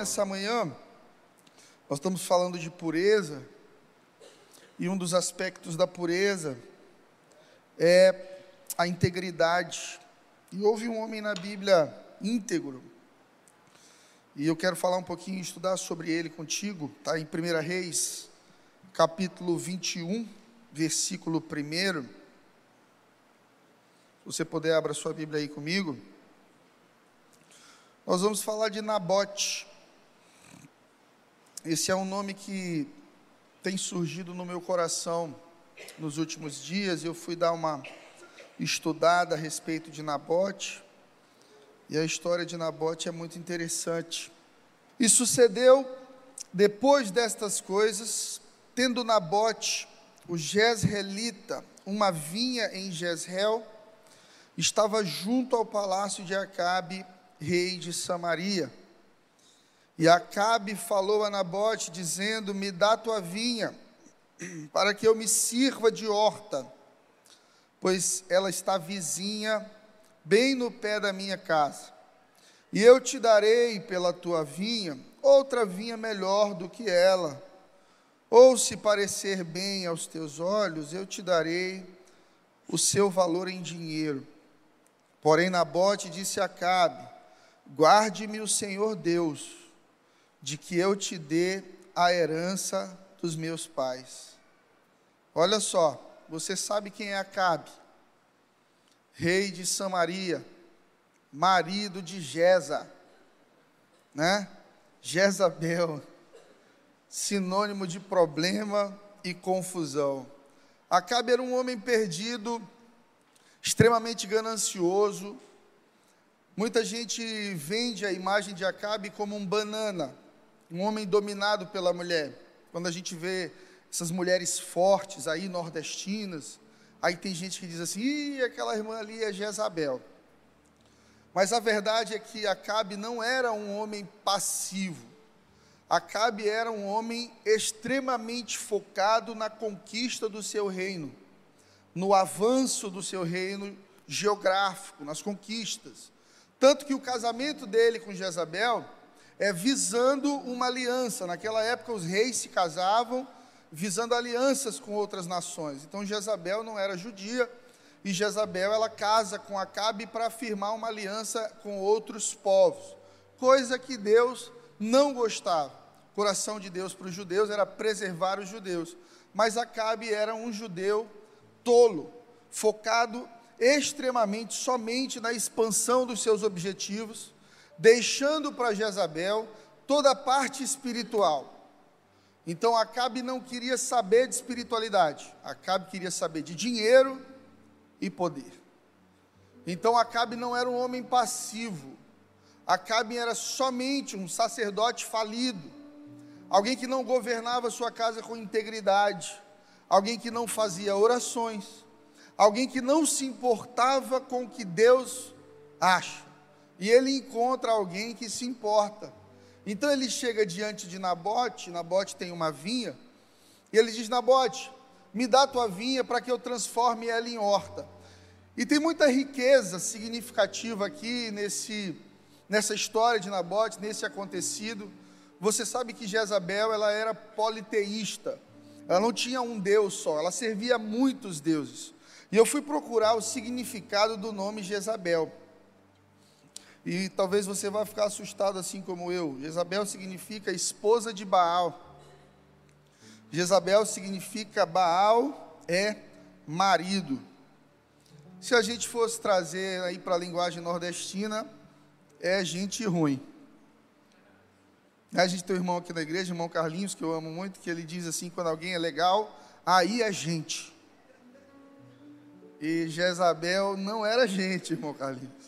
nessa manhã, nós estamos falando de pureza, e um dos aspectos da pureza é a integridade. E houve um homem na Bíblia íntegro, e eu quero falar um pouquinho, estudar sobre ele contigo, está em 1 Reis, capítulo 21, versículo 1. Se você puder, abra sua Bíblia aí comigo. Nós vamos falar de Nabote. Esse é um nome que tem surgido no meu coração nos últimos dias. Eu fui dar uma estudada a respeito de Nabote. E a história de Nabote é muito interessante. E sucedeu, depois destas coisas, tendo Nabote, o Jezreelita, uma vinha em Jezreel, estava junto ao palácio de Acabe, rei de Samaria. E Acabe falou a Nabote, dizendo: Me dá tua vinha, para que eu me sirva de horta, pois ela está vizinha, bem no pé da minha casa. E eu te darei pela tua vinha outra vinha melhor do que ela. Ou se parecer bem aos teus olhos, eu te darei o seu valor em dinheiro. Porém, Nabote disse a Acabe: Guarde-me o Senhor Deus, de que eu te dê a herança dos meus pais. Olha só, você sabe quem é Acabe? Rei de Samaria, marido de Jeza, né? Jezabel, sinônimo de problema e confusão. Acabe era um homem perdido, extremamente ganancioso, Muita gente vende a imagem de Acabe como um banana, um homem dominado pela mulher. Quando a gente vê essas mulheres fortes aí, nordestinas, aí tem gente que diz assim: Ih, aquela irmã ali é Jezabel. Mas a verdade é que Acabe não era um homem passivo. Acabe era um homem extremamente focado na conquista do seu reino, no avanço do seu reino geográfico, nas conquistas. Tanto que o casamento dele com Jezabel é visando uma aliança. Naquela época, os reis se casavam visando alianças com outras nações. Então, Jezabel não era judia e Jezabel ela casa com Acabe para firmar uma aliança com outros povos, coisa que Deus não gostava. O coração de Deus para os judeus era preservar os judeus, mas Acabe era um judeu tolo, focado extremamente somente na expansão dos seus objetivos, deixando para Jezabel toda a parte espiritual. Então Acabe não queria saber de espiritualidade, Acabe queria saber de dinheiro e poder. Então Acabe não era um homem passivo, Acabe era somente um sacerdote falido, alguém que não governava sua casa com integridade, alguém que não fazia orações, alguém que não se importava com o que Deus acha. E ele encontra alguém que se importa. Então ele chega diante de Nabote, Nabote tem uma vinha, e ele diz: Nabote, me dá tua vinha para que eu transforme ela em horta. E tem muita riqueza significativa aqui nesse, nessa história de Nabote, nesse acontecido. Você sabe que Jezabel ela era politeísta, ela não tinha um Deus só, ela servia a muitos deuses. E eu fui procurar o significado do nome Jezabel. E talvez você vá ficar assustado assim como eu. Jezabel significa esposa de Baal. Jezabel significa Baal é marido. Se a gente fosse trazer aí para a linguagem nordestina, é gente ruim. A gente tem um irmão aqui na igreja, irmão Carlinhos, que eu amo muito, que ele diz assim: quando alguém é legal, aí é gente. E Jezabel não era gente, irmão Carlinhos.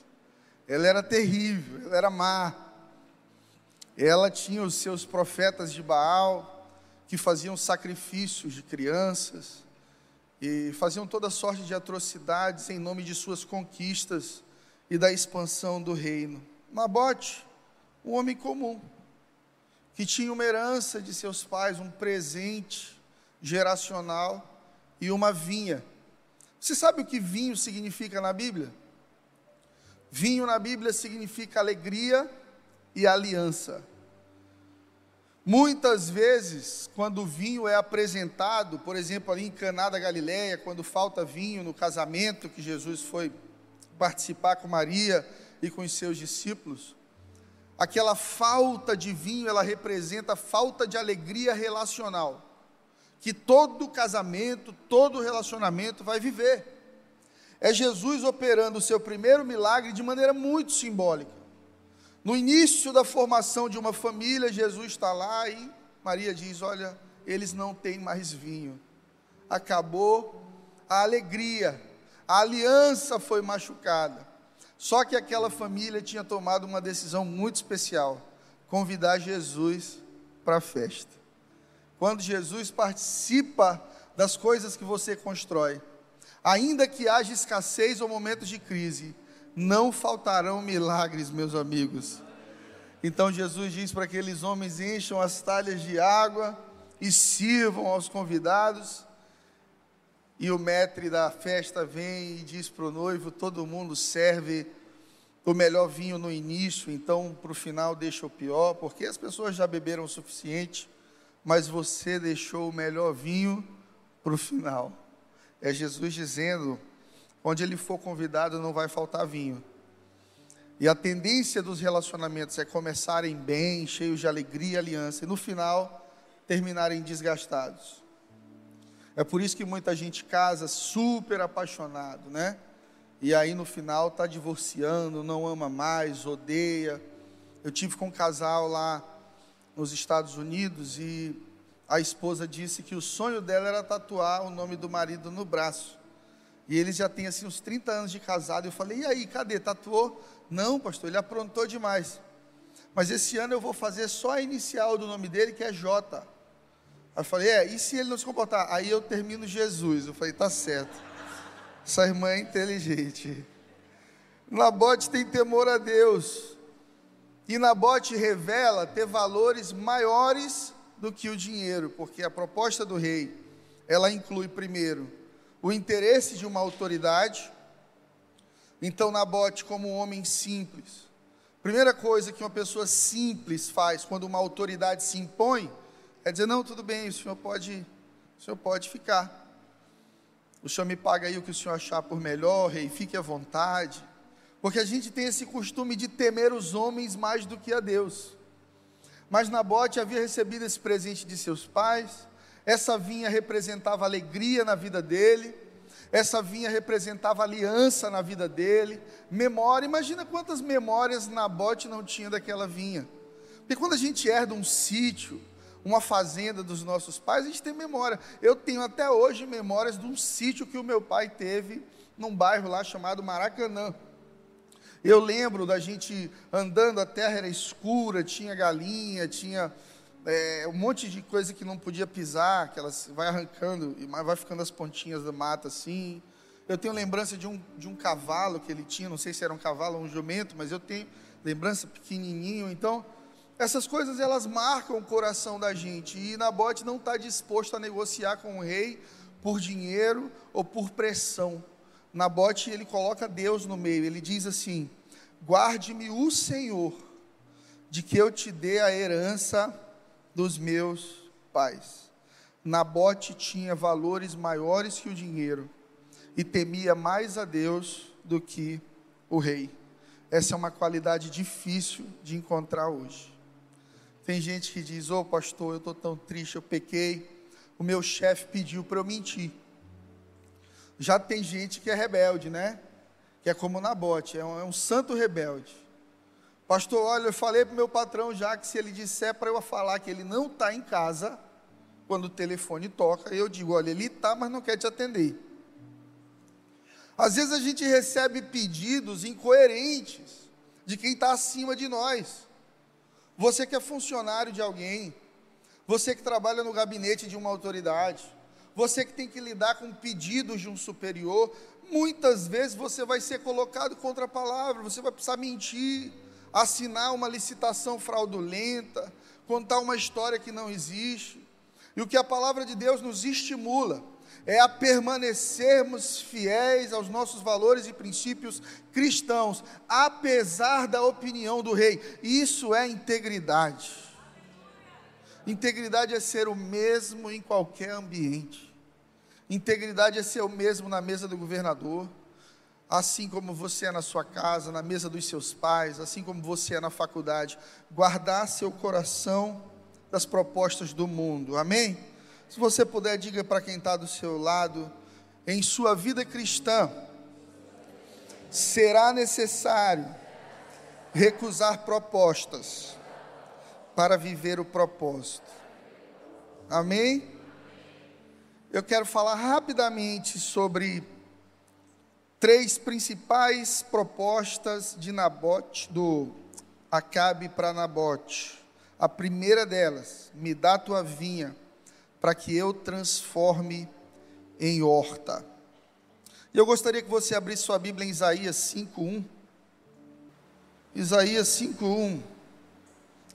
Ela era terrível, ela era má. Ela tinha os seus profetas de Baal, que faziam sacrifícios de crianças, e faziam toda sorte de atrocidades em nome de suas conquistas e da expansão do reino. Nabote, um homem comum, que tinha uma herança de seus pais, um presente geracional e uma vinha você sabe o que vinho significa na Bíblia? Vinho na Bíblia significa alegria e aliança. Muitas vezes, quando o vinho é apresentado, por exemplo, ali em Caná da Galileia, quando falta vinho no casamento que Jesus foi participar com Maria e com os seus discípulos, aquela falta de vinho, ela representa falta de alegria relacional, que todo casamento, todo relacionamento vai viver. É Jesus operando o seu primeiro milagre de maneira muito simbólica. No início da formação de uma família, Jesus está lá e Maria diz: Olha, eles não têm mais vinho. Acabou a alegria, a aliança foi machucada. Só que aquela família tinha tomado uma decisão muito especial: convidar Jesus para a festa. Quando Jesus participa das coisas que você constrói, ainda que haja escassez ou momentos de crise, não faltarão milagres, meus amigos. Então Jesus diz para aqueles homens: encham as talhas de água e sirvam aos convidados. E o mestre da festa vem e diz para o noivo: todo mundo serve o melhor vinho no início, então para o final deixa o pior, porque as pessoas já beberam o suficiente, mas você deixou o melhor vinho para o final. É Jesus dizendo: onde ele for convidado não vai faltar vinho. E a tendência dos relacionamentos é começarem bem, cheios de alegria e aliança, e no final terminarem desgastados. É por isso que muita gente casa super apaixonado, né? E aí no final está divorciando, não ama mais, odeia. Eu tive com um casal lá nos Estados Unidos e a esposa disse que o sonho dela era tatuar o nome do marido no braço. E eles já têm assim uns 30 anos de casado. Eu falei: "E aí, cadê? Tatuou?" "Não, pastor, ele aprontou demais." Mas esse ano eu vou fazer só a inicial do nome dele, que é J. Aí eu falei, é, e se ele não se comportar? Aí eu termino Jesus. Eu falei, tá certo. Essa irmã é inteligente. Nabote tem temor a Deus. E Nabote revela ter valores maiores do que o dinheiro, porque a proposta do rei, ela inclui primeiro o interesse de uma autoridade. Então Nabote como um homem simples. Primeira coisa que uma pessoa simples faz quando uma autoridade se impõe é dizer, não, tudo bem, o senhor pode, o senhor pode ficar. O senhor me paga aí o que o senhor achar por melhor, rei, fique à vontade. Porque a gente tem esse costume de temer os homens mais do que a Deus. Mas Nabote havia recebido esse presente de seus pais, essa vinha representava alegria na vida dele, essa vinha representava aliança na vida dele, memória. Imagina quantas memórias Nabote não tinha daquela vinha. Porque quando a gente herda um sítio, uma fazenda dos nossos pais, a gente tem memória. Eu tenho até hoje memórias de um sítio que o meu pai teve num bairro lá chamado Maracanã. Eu lembro da gente andando, a terra era escura, tinha galinha, tinha é, um monte de coisa que não podia pisar, que elas vai arrancando e vai ficando as pontinhas da mata assim. Eu tenho lembrança de um, de um cavalo que ele tinha, não sei se era um cavalo ou um jumento, mas eu tenho lembrança pequenininho. Então, essas coisas elas marcam o coração da gente e Nabote não está disposto a negociar com o rei por dinheiro ou por pressão. Nabote ele coloca Deus no meio. Ele diz assim: guarde-me o Senhor, de que eu te dê a herança dos meus pais. Nabote tinha valores maiores que o dinheiro e temia mais a Deus do que o rei. Essa é uma qualidade difícil de encontrar hoje. Tem gente que diz: Ô oh, pastor, eu estou tão triste, eu pequei, o meu chefe pediu para eu mentir. Já tem gente que é rebelde, né? Que é como Nabote, é um, é um santo rebelde. Pastor, olha, eu falei para o meu patrão já que se ele disser para eu falar que ele não está em casa, quando o telefone toca, eu digo: olha, ele está, mas não quer te atender. Às vezes a gente recebe pedidos incoerentes de quem está acima de nós. Você que é funcionário de alguém, você que trabalha no gabinete de uma autoridade, você que tem que lidar com pedidos de um superior, muitas vezes você vai ser colocado contra a palavra, você vai precisar mentir, assinar uma licitação fraudulenta, contar uma história que não existe. E o que a palavra de Deus nos estimula é a permanecermos fiéis aos nossos valores e princípios cristãos, apesar da opinião do rei. Isso é integridade. Integridade é ser o mesmo em qualquer ambiente. Integridade é ser o mesmo na mesa do governador, assim como você é na sua casa, na mesa dos seus pais, assim como você é na faculdade. Guardar seu coração das propostas do mundo. Amém? Se você puder, diga para quem está do seu lado, em sua vida cristã, será necessário recusar propostas para viver o propósito. Amém? Eu quero falar rapidamente sobre três principais propostas de Nabote, do Acabe para Nabote. A primeira delas, me dá tua vinha, para que eu transforme em horta. E eu gostaria que você abrisse sua Bíblia em Isaías 5:1. Isaías 5:1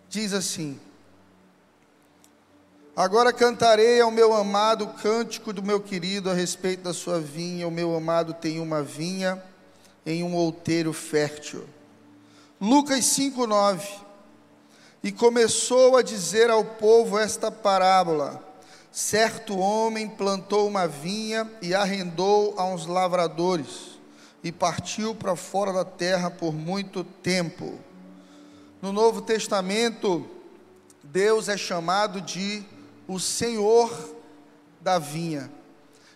diz assim: Agora cantarei ao meu amado o cântico do meu querido a respeito da sua vinha. O meu amado tem uma vinha em um outeiro fértil. Lucas 5:9. E começou a dizer ao povo esta parábola: Certo homem plantou uma vinha e arrendou a uns lavradores e partiu para fora da terra por muito tempo. No Novo Testamento, Deus é chamado de o Senhor da vinha.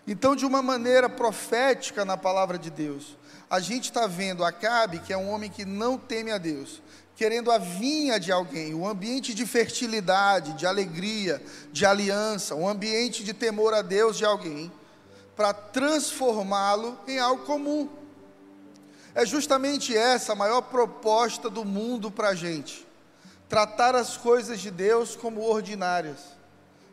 Então, de uma maneira profética na palavra de Deus, a gente está vendo Acabe, que é um homem que não teme a Deus, querendo a vinha de alguém, um ambiente de fertilidade, de alegria, de aliança, um ambiente de temor a Deus de alguém, para transformá-lo em algo comum. É justamente essa a maior proposta do mundo para a gente: tratar as coisas de Deus como ordinárias,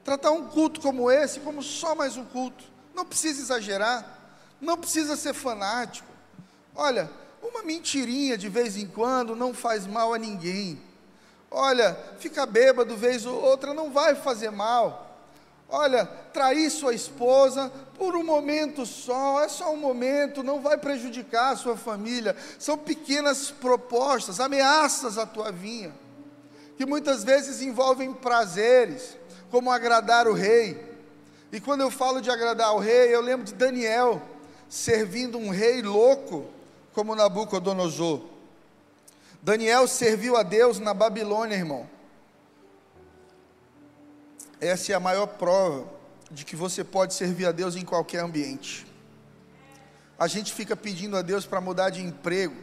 tratar um culto como esse como só mais um culto. Não precisa exagerar, não precisa ser fanático. Olha, uma mentirinha de vez em quando não faz mal a ninguém. Olha, fica bêbado vez ou outra não vai fazer mal. Olha, trair sua esposa por um momento só, é só um momento, não vai prejudicar a sua família. São pequenas propostas, ameaças à tua vinha, que muitas vezes envolvem prazeres, como agradar o rei. E quando eu falo de agradar o rei, eu lembro de Daniel servindo um rei louco, como Nabucodonosor. Daniel serviu a Deus na Babilônia, irmão. Essa é a maior prova de que você pode servir a Deus em qualquer ambiente. A gente fica pedindo a Deus para mudar de emprego.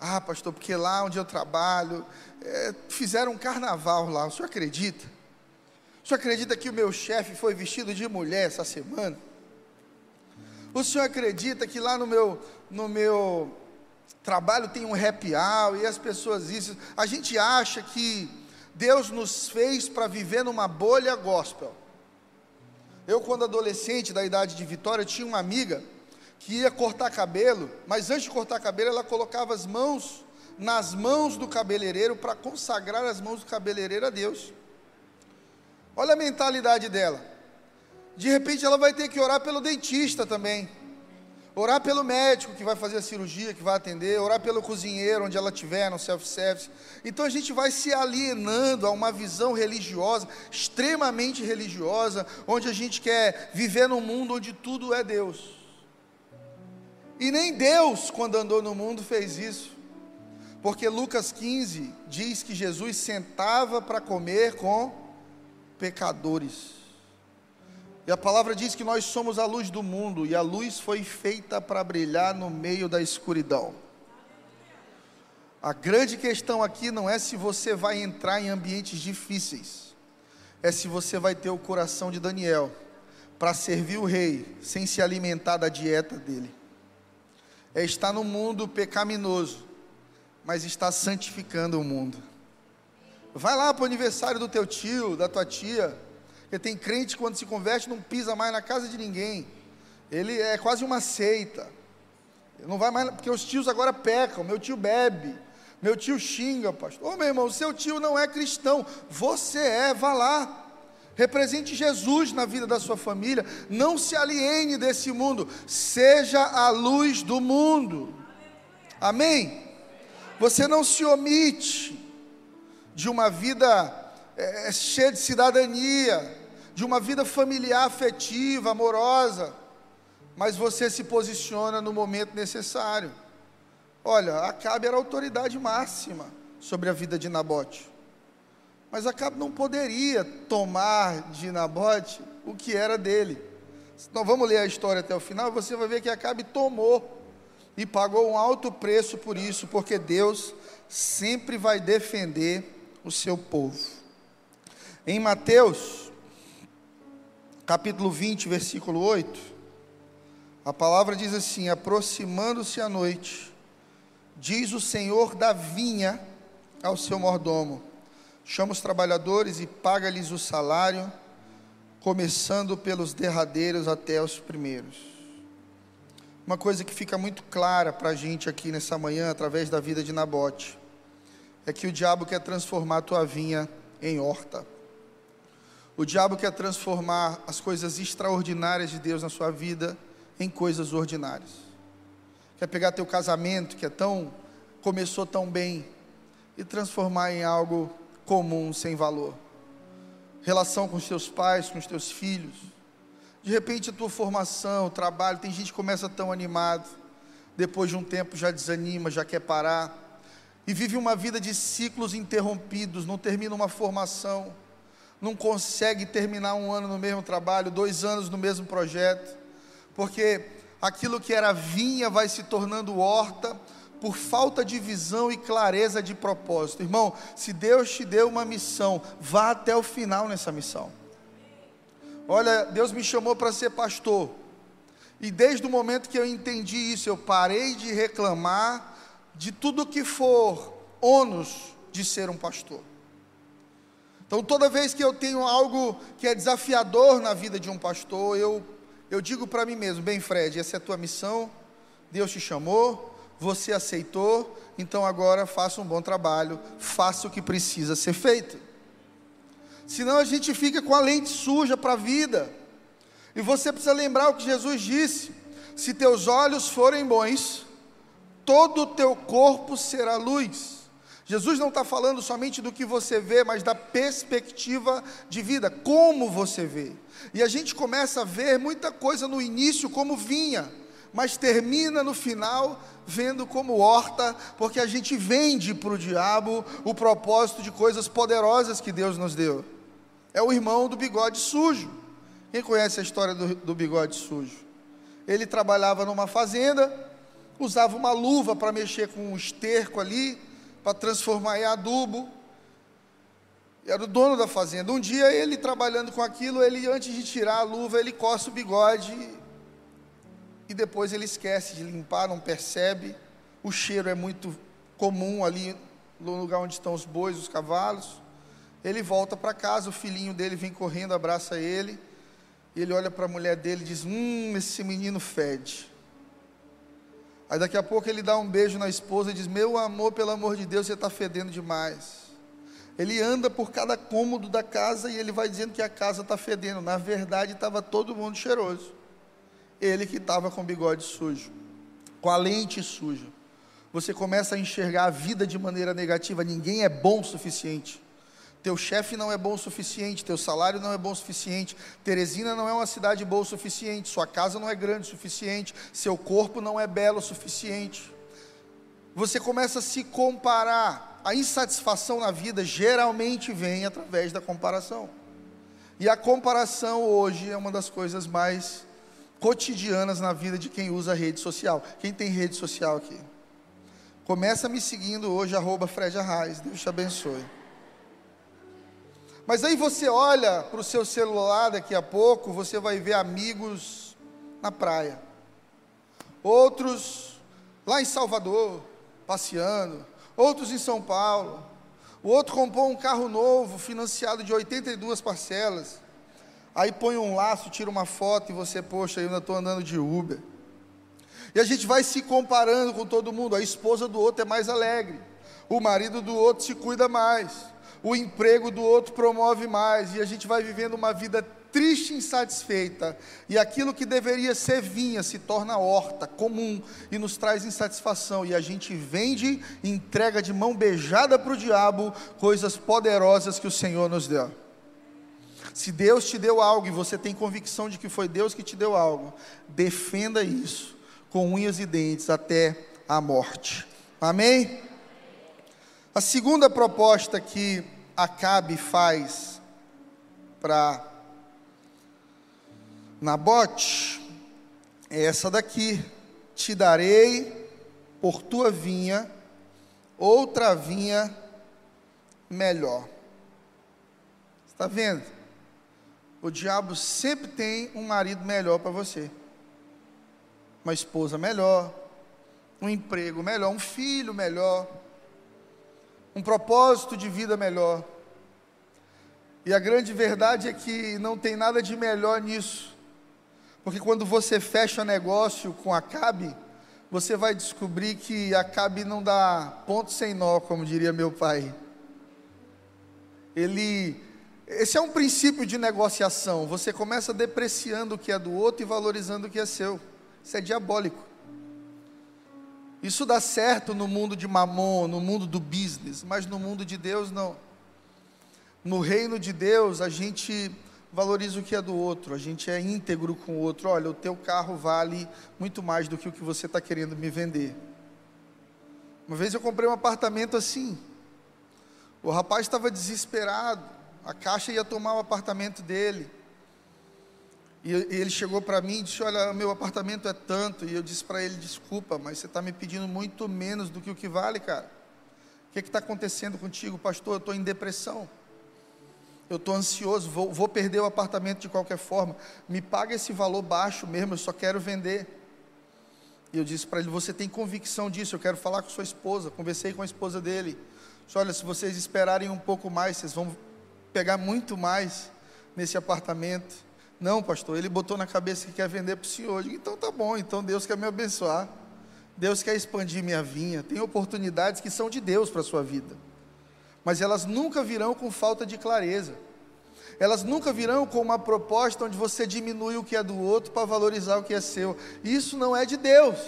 Ah, pastor, porque lá onde eu trabalho, é, fizeram um carnaval lá. O senhor acredita? O senhor acredita que o meu chefe foi vestido de mulher essa semana? O senhor acredita que lá no meu, no meu trabalho tem um happy hour e as pessoas isso? A gente acha que Deus nos fez para viver numa bolha gospel. Eu, quando adolescente, da idade de Vitória, tinha uma amiga que ia cortar cabelo, mas antes de cortar cabelo, ela colocava as mãos nas mãos do cabeleireiro para consagrar as mãos do cabeleireiro a Deus. Olha a mentalidade dela. De repente, ela vai ter que orar pelo dentista também. Orar pelo médico que vai fazer a cirurgia, que vai atender, orar pelo cozinheiro onde ela estiver, no self-service. Então a gente vai se alienando a uma visão religiosa, extremamente religiosa, onde a gente quer viver num mundo onde tudo é Deus. E nem Deus, quando andou no mundo, fez isso. Porque Lucas 15 diz que Jesus sentava para comer com pecadores. E a palavra diz que nós somos a luz do mundo, e a luz foi feita para brilhar no meio da escuridão. A grande questão aqui não é se você vai entrar em ambientes difíceis, é se você vai ter o coração de Daniel para servir o rei sem se alimentar da dieta dele. É estar no mundo pecaminoso, mas está santificando o mundo. Vai lá para o aniversário do teu tio, da tua tia, porque tem crente que quando se converte não pisa mais na casa de ninguém. Ele é quase uma seita. Não vai mais, porque os tios agora pecam. Meu tio bebe. Meu tio xinga, pastor. Ô meu irmão, seu tio não é cristão. Você é, vá lá. Represente Jesus na vida da sua família. Não se aliene desse mundo. Seja a luz do mundo. Amém? Você não se omite de uma vida é, é cheia de cidadania, de uma vida familiar, afetiva, amorosa, mas você se posiciona no momento necessário. Olha, Acabe era a autoridade máxima sobre a vida de Nabote. Mas Acabe não poderia tomar de Nabote o que era dele. Então vamos ler a história até o final, você vai ver que Acabe tomou e pagou um alto preço por isso, porque Deus sempre vai defender o seu povo. Em Mateus, capítulo 20, versículo 8, a palavra diz assim: Aproximando-se a noite, Diz o senhor da vinha ao seu mordomo: chama os trabalhadores e paga-lhes o salário, começando pelos derradeiros até os primeiros. Uma coisa que fica muito clara para a gente aqui nessa manhã, através da vida de Nabote, é que o diabo quer transformar a tua vinha em horta. O diabo quer transformar as coisas extraordinárias de Deus na sua vida em coisas ordinárias quer pegar teu casamento, que é tão começou tão bem, e transformar em algo comum, sem valor. Relação com os teus pais, com os teus filhos. De repente a tua formação, o trabalho, tem gente que começa tão animado, depois de um tempo já desanima, já quer parar, e vive uma vida de ciclos interrompidos, não termina uma formação, não consegue terminar um ano no mesmo trabalho, dois anos no mesmo projeto, porque aquilo que era vinha vai se tornando horta por falta de visão e clareza de propósito. Irmão, se Deus te deu uma missão, vá até o final nessa missão. Olha, Deus me chamou para ser pastor. E desde o momento que eu entendi isso, eu parei de reclamar de tudo que for ônus de ser um pastor. Então, toda vez que eu tenho algo que é desafiador na vida de um pastor, eu eu digo para mim mesmo, bem, Fred, essa é a tua missão, Deus te chamou, você aceitou, então agora faça um bom trabalho, faça o que precisa ser feito. Senão a gente fica com a lente suja para a vida. E você precisa lembrar o que Jesus disse: se teus olhos forem bons, todo o teu corpo será luz. Jesus não está falando somente do que você vê, mas da perspectiva de vida, como você vê. E a gente começa a ver muita coisa no início como vinha, mas termina no final vendo como horta, porque a gente vende para o diabo o propósito de coisas poderosas que Deus nos deu. É o irmão do bigode sujo. Quem conhece a história do, do bigode sujo? Ele trabalhava numa fazenda, usava uma luva para mexer com um esterco ali, para transformar em adubo. Era o dono da fazenda. Um dia ele trabalhando com aquilo, ele antes de tirar a luva, ele coça o bigode e depois ele esquece de limpar, não percebe. O cheiro é muito comum ali no lugar onde estão os bois, os cavalos. Ele volta para casa, o filhinho dele vem correndo, abraça ele. Ele olha para a mulher dele e diz: Hum, esse menino fede. Aí daqui a pouco ele dá um beijo na esposa e diz: Meu amor, pelo amor de Deus, você está fedendo demais. Ele anda por cada cômodo da casa e ele vai dizendo que a casa está fedendo. Na verdade, estava todo mundo cheiroso. Ele que estava com o bigode sujo, com a lente suja. Você começa a enxergar a vida de maneira negativa. Ninguém é bom o suficiente. Teu chefe não é bom o suficiente, teu salário não é bom o suficiente, Teresina não é uma cidade boa o suficiente, sua casa não é grande o suficiente, seu corpo não é belo o suficiente. Você começa a se comparar. A insatisfação na vida geralmente vem através da comparação. E a comparação hoje é uma das coisas mais cotidianas na vida de quem usa rede social. Quem tem rede social aqui? Começa me seguindo hoje, arroba Fred Arraes. Deus te abençoe. Mas aí você olha para o seu celular daqui a pouco, você vai ver amigos na praia, outros lá em Salvador, passeando, outros em São Paulo. O outro comprou um carro novo, financiado de 82 parcelas. Aí põe um laço, tira uma foto e você, poxa, eu ainda estou andando de Uber. E a gente vai se comparando com todo mundo. A esposa do outro é mais alegre, o marido do outro se cuida mais o emprego do outro promove mais, e a gente vai vivendo uma vida triste e insatisfeita, e aquilo que deveria ser vinha se torna horta, comum, e nos traz insatisfação, e a gente vende e entrega de mão beijada para o diabo coisas poderosas que o Senhor nos deu. Se Deus te deu algo e você tem convicção de que foi Deus que te deu algo, defenda isso com unhas e dentes até a morte. Amém? A segunda proposta que Acabe faz para Nabote é essa daqui: Te darei por tua vinha outra vinha melhor. Está vendo? O diabo sempre tem um marido melhor para você, uma esposa melhor, um emprego melhor, um filho melhor, um propósito de vida melhor. E a grande verdade é que não tem nada de melhor nisso, porque quando você fecha negócio com Acabe, você vai descobrir que Acabe não dá ponto sem nó, como diria meu pai. Ele esse é um princípio de negociação. Você começa depreciando o que é do outro e valorizando o que é seu. Isso é diabólico. Isso dá certo no mundo de mamon, no mundo do business, mas no mundo de Deus não. No reino de Deus, a gente valoriza o que é do outro, a gente é íntegro com o outro. Olha, o teu carro vale muito mais do que o que você está querendo me vender. Uma vez eu comprei um apartamento assim. O rapaz estava desesperado a Caixa ia tomar o apartamento dele. E ele chegou para mim e disse: Olha, meu apartamento é tanto. E eu disse para ele: Desculpa, mas você está me pedindo muito menos do que o que vale, cara. O que está acontecendo contigo, pastor? Eu estou em depressão. Eu estou ansioso, vou, vou perder o apartamento de qualquer forma. Me paga esse valor baixo mesmo, eu só quero vender. E eu disse para ele: Você tem convicção disso? Eu quero falar com sua esposa. Conversei com a esposa dele. Disse, Olha, se vocês esperarem um pouco mais, vocês vão pegar muito mais nesse apartamento. Não, pastor, ele botou na cabeça que quer vender para o senhor. Digo, então tá bom, então Deus quer me abençoar. Deus quer expandir minha vinha. Tem oportunidades que são de Deus para a sua vida. Mas elas nunca virão com falta de clareza. Elas nunca virão com uma proposta onde você diminui o que é do outro para valorizar o que é seu. Isso não é de Deus.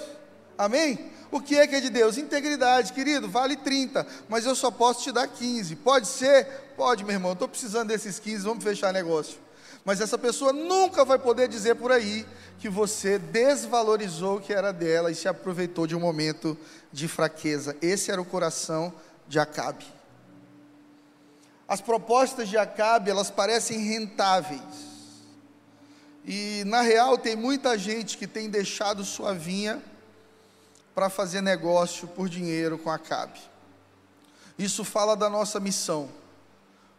Amém? O que é que é de Deus? Integridade, querido, vale 30, mas eu só posso te dar 15. Pode ser? Pode, meu irmão, estou precisando desses 15, vamos fechar negócio. Mas essa pessoa nunca vai poder dizer por aí que você desvalorizou o que era dela e se aproveitou de um momento de fraqueza. Esse era o coração de Acabe. As propostas de Acabe, elas parecem rentáveis. E na real tem muita gente que tem deixado sua vinha para fazer negócio por dinheiro com Acabe. Isso fala da nossa missão.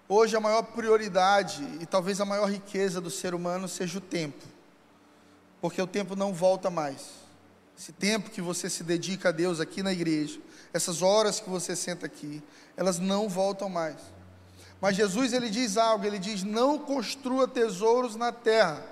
Hoje a maior prioridade e talvez a maior riqueza do ser humano seja o tempo, porque o tempo não volta mais. Esse tempo que você se dedica a Deus aqui na igreja, essas horas que você senta aqui, elas não voltam mais. Mas Jesus ele diz algo, ele diz: "Não construa tesouros na terra,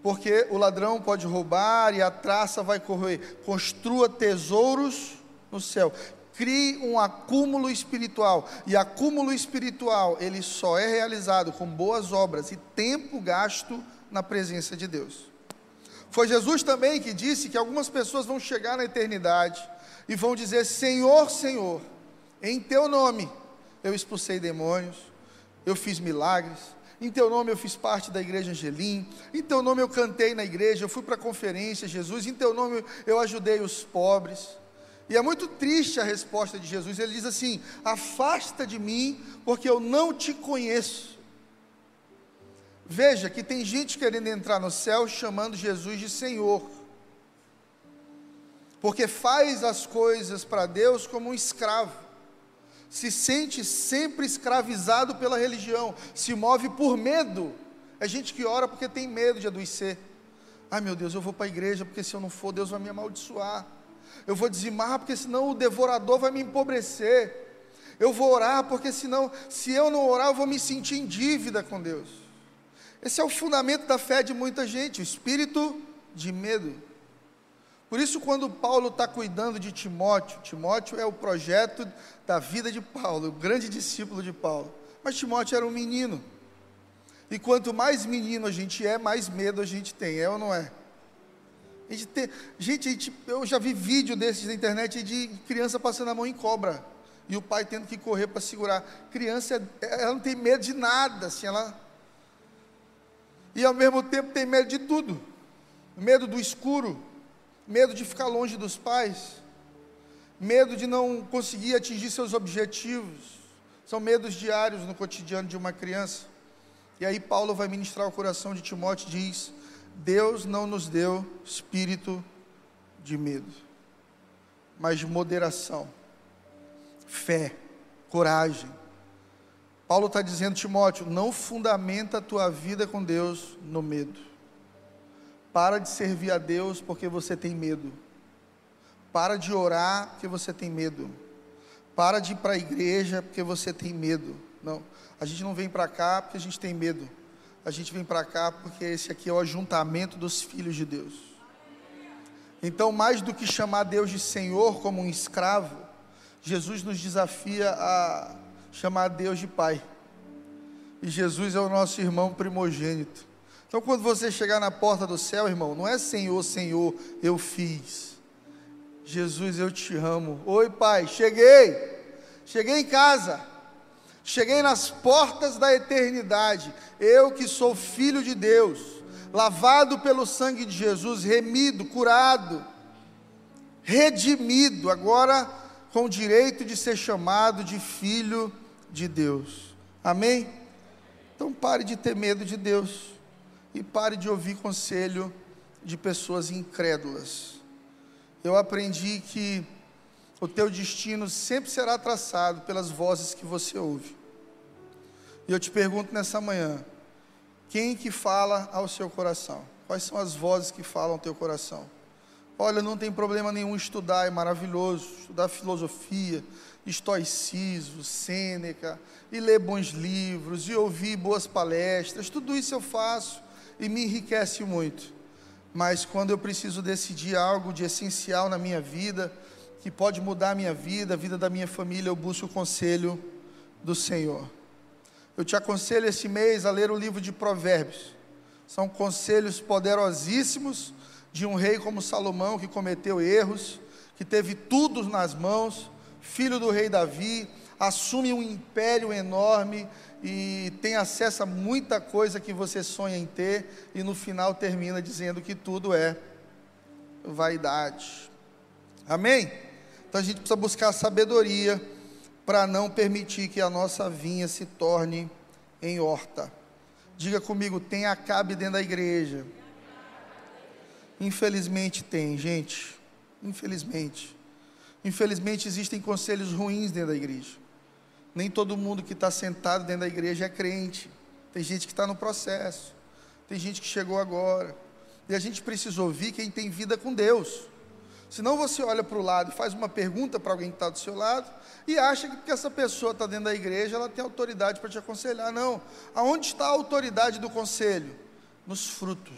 porque o ladrão pode roubar e a traça vai corroer. Construa tesouros no céu. Crie um acúmulo espiritual. E acúmulo espiritual, ele só é realizado com boas obras e tempo gasto na presença de Deus. Foi Jesus também que disse que algumas pessoas vão chegar na eternidade e vão dizer: Senhor, Senhor, em teu nome eu expulsei demônios, eu fiz milagres, em teu nome eu fiz parte da igreja Angelim, em teu nome eu cantei na igreja, eu fui para a conferência, Jesus, em teu nome eu ajudei os pobres. E é muito triste a resposta de Jesus, ele diz assim: Afasta de mim, porque eu não te conheço. Veja que tem gente querendo entrar no céu chamando Jesus de Senhor, porque faz as coisas para Deus como um escravo se sente sempre escravizado pela religião, se move por medo. É gente que ora porque tem medo de adoecer. Ai meu Deus, eu vou para a igreja porque se eu não for, Deus vai me amaldiçoar. Eu vou dizimar porque senão o devorador vai me empobrecer. Eu vou orar porque senão, se eu não orar, eu vou me sentir em dívida com Deus. Esse é o fundamento da fé de muita gente, o espírito de medo. Por isso, quando Paulo está cuidando de Timóteo, Timóteo é o projeto da vida de Paulo, o grande discípulo de Paulo. Mas Timóteo era um menino. E quanto mais menino a gente é, mais medo a gente tem, é ou não é? Gente, tem, gente, a gente, eu já vi vídeo desses na internet de criança passando a mão em cobra e o pai tendo que correr para segurar. Criança, ela não tem medo de nada, assim, ela. E ao mesmo tempo tem medo de tudo: medo do escuro, medo de ficar longe dos pais, medo de não conseguir atingir seus objetivos. São medos diários no cotidiano de uma criança. E aí Paulo vai ministrar o coração de Timóteo e diz: Deus não nos deu espírito de medo, mas de moderação, fé, coragem. Paulo está dizendo, Timóteo, não fundamenta a tua vida com Deus no medo. Para de servir a Deus porque você tem medo. Para de orar porque você tem medo. Para de ir para a igreja porque você tem medo. Não, a gente não vem para cá porque a gente tem medo. A gente vem para cá porque esse aqui é o ajuntamento dos filhos de Deus. Então, mais do que chamar Deus de Senhor como um escravo, Jesus nos desafia a chamar Deus de Pai. E Jesus é o nosso irmão primogênito. Então, quando você chegar na porta do céu, irmão, não é Senhor, Senhor, eu fiz. Jesus, eu te amo. Oi, Pai, cheguei. Cheguei em casa. Cheguei nas portas da eternidade. Eu que sou filho de Deus, lavado pelo sangue de Jesus, remido, curado, redimido, agora com o direito de ser chamado de filho de Deus. Amém? Então pare de ter medo de Deus e pare de ouvir conselho de pessoas incrédulas. Eu aprendi que o teu destino sempre será traçado pelas vozes que você ouve. E eu te pergunto nessa manhã, quem que fala ao seu coração? Quais são as vozes que falam ao teu coração? Olha, não tem problema nenhum estudar, é maravilhoso, estudar filosofia, estoicismo, Sêneca, e ler bons livros, e ouvir boas palestras, tudo isso eu faço e me enriquece muito. Mas quando eu preciso decidir algo de essencial na minha vida, que pode mudar a minha vida, a vida da minha família, eu busco o conselho do Senhor. Eu te aconselho esse mês a ler o livro de Provérbios. São conselhos poderosíssimos de um rei como Salomão, que cometeu erros, que teve tudo nas mãos, filho do rei Davi, assume um império enorme e tem acesso a muita coisa que você sonha em ter, e no final termina dizendo que tudo é vaidade. Amém? Então a gente precisa buscar sabedoria para não permitir que a nossa vinha se torne em horta. Diga comigo, tem acabe dentro da igreja. Infelizmente tem, gente. Infelizmente. Infelizmente existem conselhos ruins dentro da igreja. Nem todo mundo que está sentado dentro da igreja é crente. Tem gente que está no processo. Tem gente que chegou agora. E a gente precisa ouvir quem tem vida com Deus. Senão você olha para o lado e faz uma pergunta para alguém que está do seu lado e acha que porque essa pessoa está dentro da igreja, ela tem autoridade para te aconselhar. Não. Aonde está a autoridade do conselho? Nos frutos.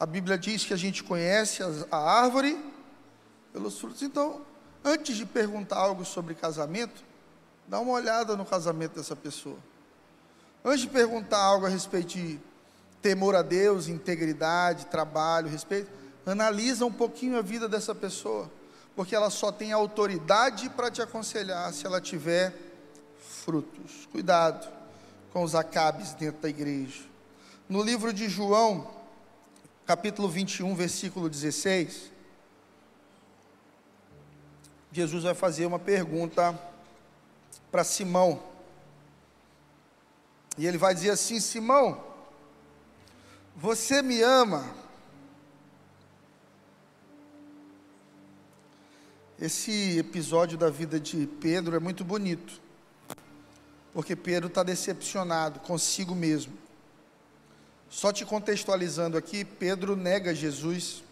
A Bíblia diz que a gente conhece a árvore pelos frutos. Então, antes de perguntar algo sobre casamento, dá uma olhada no casamento dessa pessoa. Antes de perguntar algo a respeito de temor a Deus, integridade, trabalho, respeito, analisa um pouquinho a vida dessa pessoa, porque ela só tem autoridade para te aconselhar se ela tiver frutos. Cuidado com os acabes dentro da igreja. No livro de João, capítulo 21, versículo 16, Jesus vai fazer uma pergunta para Simão. E ele vai dizer assim: Simão, você me ama? Esse episódio da vida de Pedro é muito bonito, porque Pedro está decepcionado consigo mesmo. Só te contextualizando aqui, Pedro nega Jesus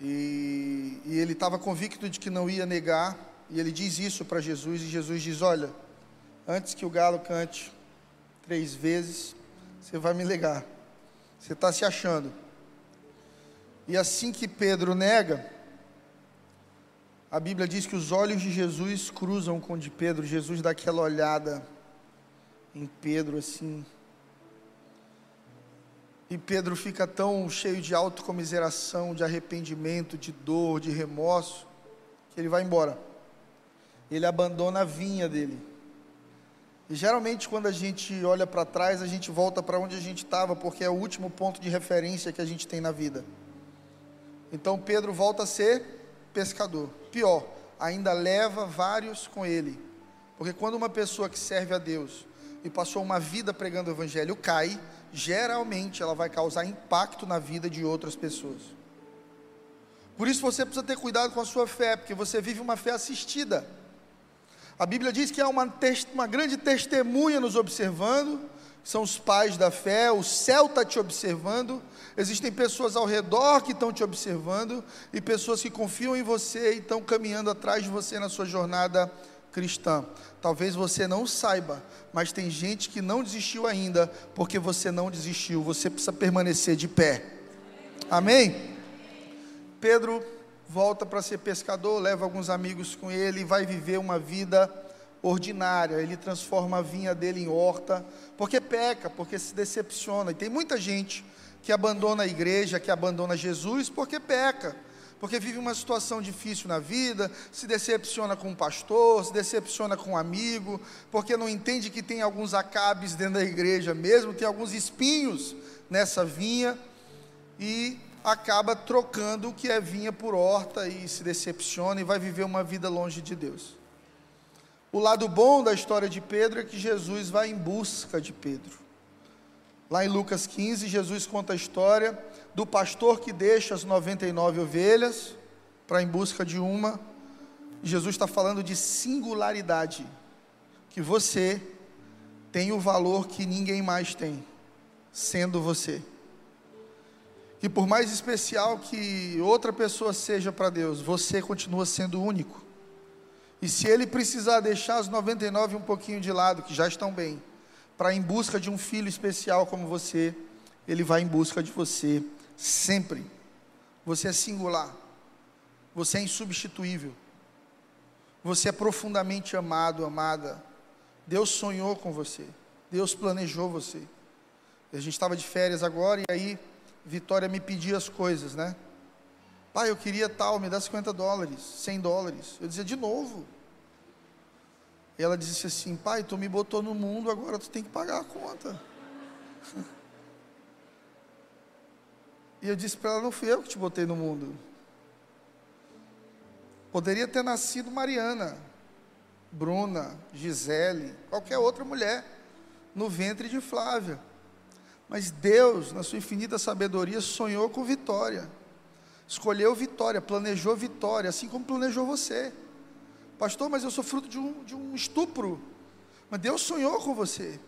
e, e ele estava convicto de que não ia negar, e ele diz isso para Jesus, e Jesus diz: Olha, antes que o galo cante três vezes, você vai me negar, você está se achando. E assim que Pedro nega, a Bíblia diz que os olhos de Jesus cruzam com o de Pedro. Jesus dá aquela olhada em Pedro assim. E Pedro fica tão cheio de autocomiseração, de arrependimento, de dor, de remorso, que ele vai embora. Ele abandona a vinha dele. E geralmente, quando a gente olha para trás, a gente volta para onde a gente estava, porque é o último ponto de referência que a gente tem na vida. Então, Pedro volta a ser pescador. Pior, ainda leva vários com ele. Porque quando uma pessoa que serve a Deus e passou uma vida pregando o Evangelho cai, geralmente ela vai causar impacto na vida de outras pessoas. Por isso você precisa ter cuidado com a sua fé, porque você vive uma fé assistida. A Bíblia diz que há uma, uma grande testemunha nos observando, são os pais da fé, o céu está te observando, existem pessoas ao redor que estão te observando, e pessoas que confiam em você e estão caminhando atrás de você na sua jornada cristã. Talvez você não saiba, mas tem gente que não desistiu ainda, porque você não desistiu, você precisa permanecer de pé. Amém? Pedro volta para ser pescador, leva alguns amigos com ele e vai viver uma vida ordinária. Ele transforma a vinha dele em horta, porque peca, porque se decepciona. E tem muita gente que abandona a igreja, que abandona Jesus, porque peca porque vive uma situação difícil na vida, se decepciona com um pastor, se decepciona com um amigo, porque não entende que tem alguns acabes dentro da igreja mesmo, tem alguns espinhos nessa vinha e acaba trocando o que é vinha por horta e se decepciona e vai viver uma vida longe de Deus. O lado bom da história de Pedro é que Jesus vai em busca de Pedro. Lá em Lucas 15, Jesus conta a história do pastor que deixa as 99 ovelhas para em busca de uma. Jesus está falando de singularidade, que você tem o valor que ninguém mais tem, sendo você. E por mais especial que outra pessoa seja para Deus, você continua sendo único. E se ele precisar deixar as 99 um pouquinho de lado, que já estão bem, para em busca de um filho especial como você, ele vai em busca de você sempre. Você é singular. Você é insubstituível. Você é profundamente amado, amada. Deus sonhou com você. Deus planejou você. A gente estava de férias agora e aí Vitória me pedia as coisas, né? Pai, eu queria tal, me dá 50 dólares, 100 dólares. Eu dizia de novo. E ela disse assim: Pai, tu me botou no mundo, agora tu tem que pagar a conta. E eu disse para ela: Não fui eu que te botei no mundo. Poderia ter nascido Mariana, Bruna, Gisele, qualquer outra mulher, no ventre de Flávia. Mas Deus, na sua infinita sabedoria, sonhou com vitória. Escolheu vitória, planejou vitória, assim como planejou você. Pastor, mas eu sou fruto de um, de um estupro. Mas Deus sonhou com você.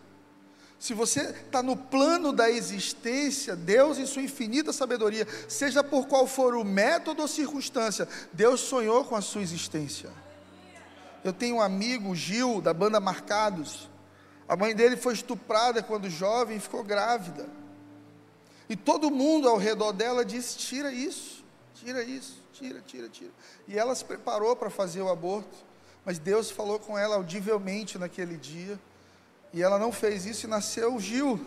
Se você está no plano da existência, Deus, em sua infinita sabedoria, seja por qual for o método ou circunstância, Deus sonhou com a sua existência. Eu tenho um amigo, Gil, da banda Marcados. A mãe dele foi estuprada quando jovem e ficou grávida. E todo mundo ao redor dela disse: tira isso, tira isso, tira, tira, tira. E ela se preparou para fazer o aborto, mas Deus falou com ela audivelmente naquele dia e ela não fez isso e nasceu Gil,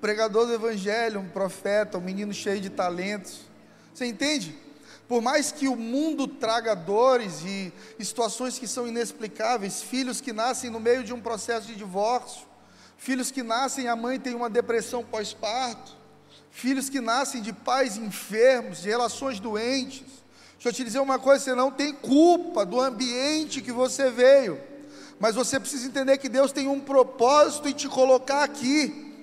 pregador do evangelho, um profeta, um menino cheio de talentos. Você entende? Por mais que o mundo traga dores e, situações que são inexplicáveis, filhos que nascem no meio de um processo de divórcio, filhos que nascem, a mãe tem uma depressão pós-parto, filhos que nascem de pais enfermos, de relações doentes. Deixa eu te dizer uma coisa: você não tem culpa do ambiente que você veio mas você precisa entender que Deus tem um propósito em te colocar aqui.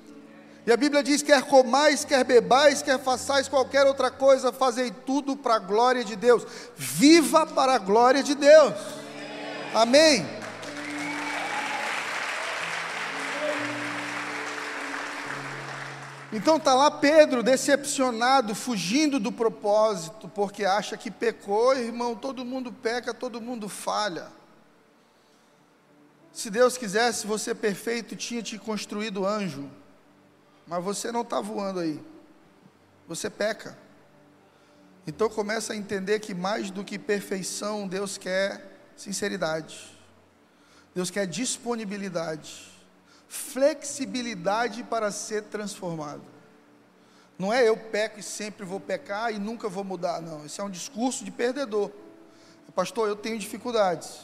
E a Bíblia diz: quer comais, quer bebais, quer façais qualquer outra coisa, fazei tudo para a glória de Deus. Viva para a glória de Deus. Amém. Então está lá Pedro decepcionado, fugindo do propósito, porque acha que pecou, irmão, todo mundo peca, todo mundo falha. Se Deus quisesse você perfeito, tinha te construído anjo, mas você não está voando aí, você peca. Então começa a entender que mais do que perfeição, Deus quer sinceridade, Deus quer disponibilidade. Flexibilidade para ser transformado. Não é eu peco e sempre vou pecar e nunca vou mudar, não. Esse é um discurso de perdedor. Pastor, eu tenho dificuldades,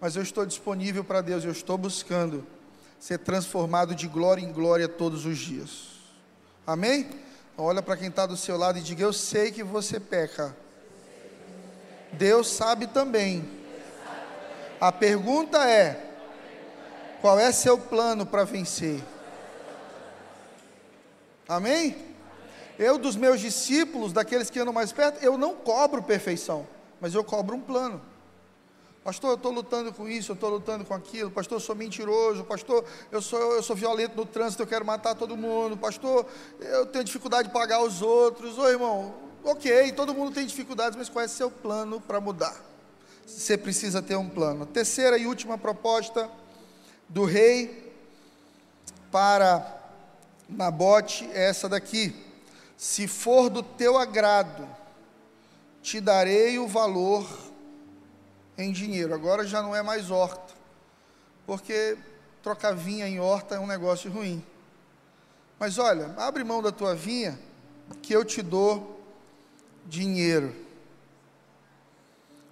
mas eu estou disponível para Deus, eu estou buscando ser transformado de glória em glória todos os dias. Amém? Olha para quem está do seu lado e diga: Eu sei que você peca. Deus sabe também. A pergunta é: qual é seu plano para vencer? Amém? Eu, dos meus discípulos, daqueles que andam mais perto, eu não cobro perfeição, mas eu cobro um plano. Pastor, eu estou lutando com isso, eu estou lutando com aquilo. Pastor, eu sou mentiroso. Pastor, eu sou, eu sou violento no trânsito, eu quero matar todo mundo. Pastor, eu tenho dificuldade de pagar os outros. Ô irmão, ok, todo mundo tem dificuldades, mas qual é seu plano para mudar? Você precisa ter um plano. Terceira e última proposta do rei para Nabote é essa daqui: se for do teu agrado, te darei o valor em dinheiro. Agora já não é mais horta, porque trocar vinha em horta é um negócio ruim. Mas olha, abre mão da tua vinha, que eu te dou dinheiro.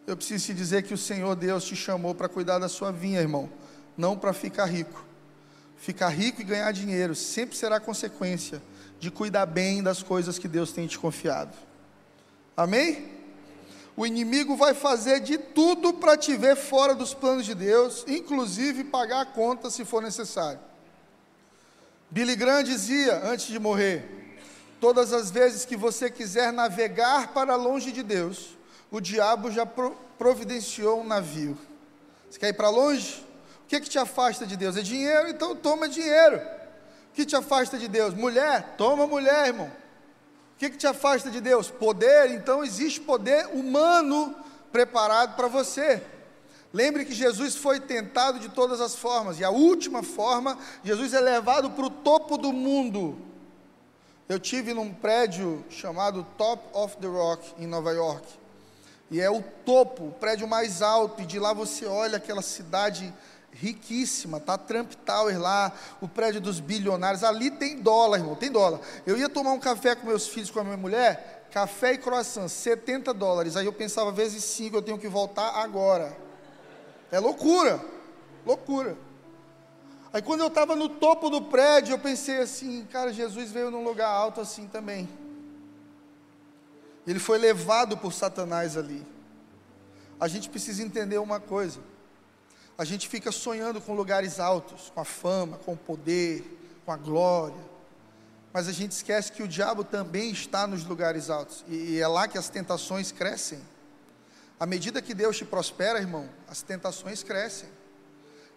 Eu preciso te dizer que o Senhor Deus te chamou para cuidar da sua vinha, irmão, não para ficar rico. Ficar rico e ganhar dinheiro sempre será consequência de cuidar bem das coisas que Deus tem te confiado. Amém? O inimigo vai fazer de tudo para te ver fora dos planos de Deus, inclusive pagar a conta se for necessário. Billy Graham dizia antes de morrer: Todas as vezes que você quiser navegar para longe de Deus, o diabo já providenciou um navio. Você quer ir para longe? O que, que te afasta de Deus? É dinheiro, então toma dinheiro. O que te afasta de Deus? Mulher, toma mulher, irmão. O que, que te afasta de Deus? Poder, então existe poder humano preparado para você. Lembre que Jesus foi tentado de todas as formas, e a última forma, Jesus é levado para o topo do mundo. Eu tive num prédio chamado Top of the Rock, em Nova York, e é o topo, o prédio mais alto, e de lá você olha aquela cidade riquíssima, tá Trump Tower lá, o prédio dos bilionários, ali tem dólar, irmão, tem dólar. Eu ia tomar um café com meus filhos, com a minha mulher, café e croissant, 70 dólares. Aí eu pensava, vezes 5, eu tenho que voltar agora. É loucura, loucura. Aí quando eu estava no topo do prédio, eu pensei assim, cara, Jesus veio num lugar alto assim também. Ele foi levado por Satanás ali. A gente precisa entender uma coisa a gente fica sonhando com lugares altos, com a fama, com o poder, com a glória. Mas a gente esquece que o diabo também está nos lugares altos. E é lá que as tentações crescem. À medida que Deus te prospera, irmão, as tentações crescem.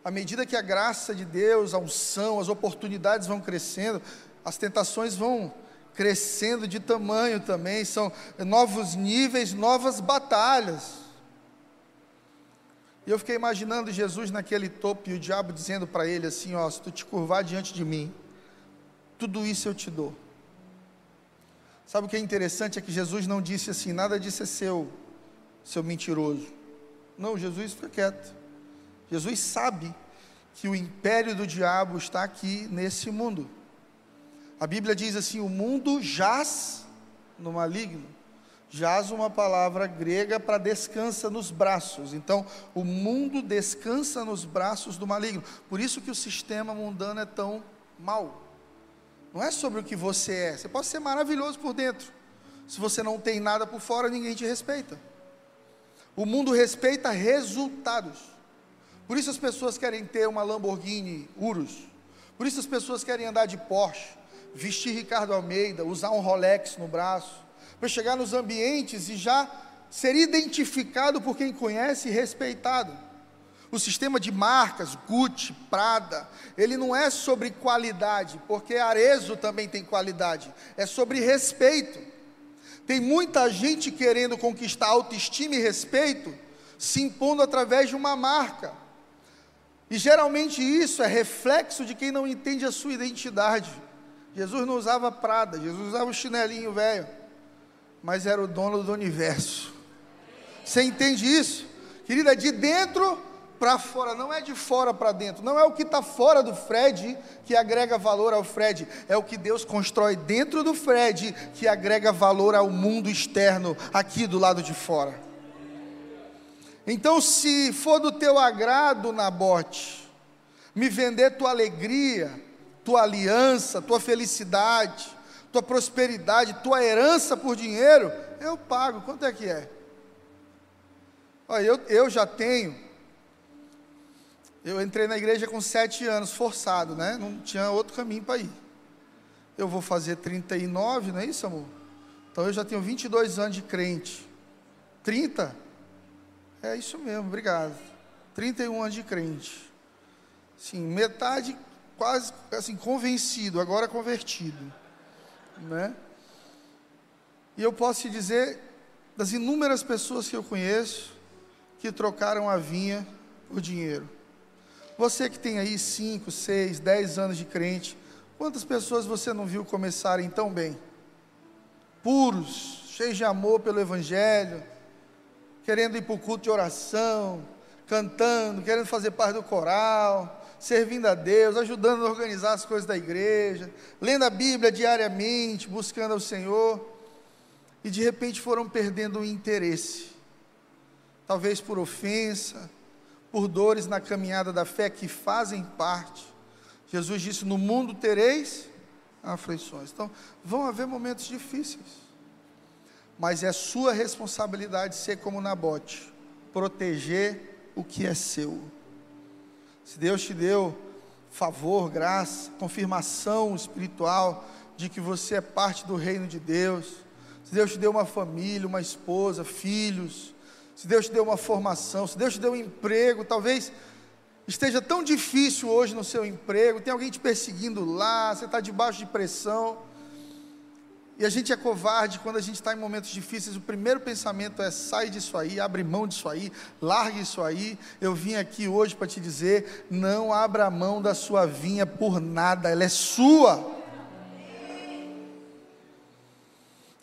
À medida que a graça de Deus, a unção, as oportunidades vão crescendo, as tentações vão crescendo de tamanho também. São novos níveis, novas batalhas. E eu fiquei imaginando Jesus naquele topo e o diabo dizendo para ele assim: Ó, se tu te curvar diante de mim, tudo isso eu te dou. Sabe o que é interessante? É que Jesus não disse assim: nada disso é seu, seu mentiroso. Não, Jesus fica quieto. Jesus sabe que o império do diabo está aqui nesse mundo. A Bíblia diz assim: o mundo jaz no maligno jaz uma palavra grega para descansa nos braços. Então, o mundo descansa nos braços do maligno. Por isso que o sistema mundano é tão mau. Não é sobre o que você é. Você pode ser maravilhoso por dentro. Se você não tem nada por fora, ninguém te respeita. O mundo respeita resultados. Por isso as pessoas querem ter uma Lamborghini Urus. Por isso as pessoas querem andar de Porsche, vestir Ricardo Almeida, usar um Rolex no braço para chegar nos ambientes e já ser identificado por quem conhece e respeitado. O sistema de marcas, Gucci, Prada, ele não é sobre qualidade, porque Arezo também tem qualidade, é sobre respeito. Tem muita gente querendo conquistar autoestima e respeito, se impondo através de uma marca. E geralmente isso é reflexo de quem não entende a sua identidade. Jesus não usava Prada, Jesus usava o chinelinho velho mas era o dono do universo. Você entende isso? Querida, de dentro para fora, não é de fora para dentro, não é o que está fora do Fred que agrega valor ao Fred, é o que Deus constrói dentro do Fred que agrega valor ao mundo externo, aqui do lado de fora. Então, se for do teu agrado, Nabote, me vender tua alegria, tua aliança, tua felicidade, tua prosperidade, tua herança por dinheiro, eu pago. Quanto é que é? Olha, eu, eu já tenho eu entrei na igreja com sete anos, forçado, né? Não tinha outro caminho para ir. Eu vou fazer 39, não é isso, amor? Então eu já tenho 22 anos de crente. 30? É isso mesmo, obrigado. 31 anos de crente. Sim, metade quase assim convencido, agora convertido, né? E eu posso te dizer das inúmeras pessoas que eu conheço que trocaram a vinha por dinheiro. Você que tem aí 5, 6, 10 anos de crente, quantas pessoas você não viu começarem tão bem? Puros, cheios de amor pelo Evangelho, querendo ir para o culto de oração, cantando, querendo fazer parte do coral, servindo a Deus, ajudando a organizar as coisas da igreja, lendo a Bíblia diariamente, buscando ao Senhor, e de repente foram perdendo o interesse, talvez por ofensa, por dores na caminhada da fé que fazem parte. Jesus disse: No mundo tereis aflições. Então, vão haver momentos difíceis, mas é sua responsabilidade ser como Nabote, proteger o que é seu. Se Deus te deu favor, graça, confirmação espiritual de que você é parte do reino de Deus, se Deus te deu uma família, uma esposa, filhos, se Deus te deu uma formação, se Deus te deu um emprego, talvez esteja tão difícil hoje no seu emprego, tem alguém te perseguindo lá, você está debaixo de pressão. E a gente é covarde quando a gente está em momentos difíceis. O primeiro pensamento é: sai disso aí, abre mão disso aí, largue isso aí. Eu vim aqui hoje para te dizer: não abra mão da sua vinha por nada, ela é sua.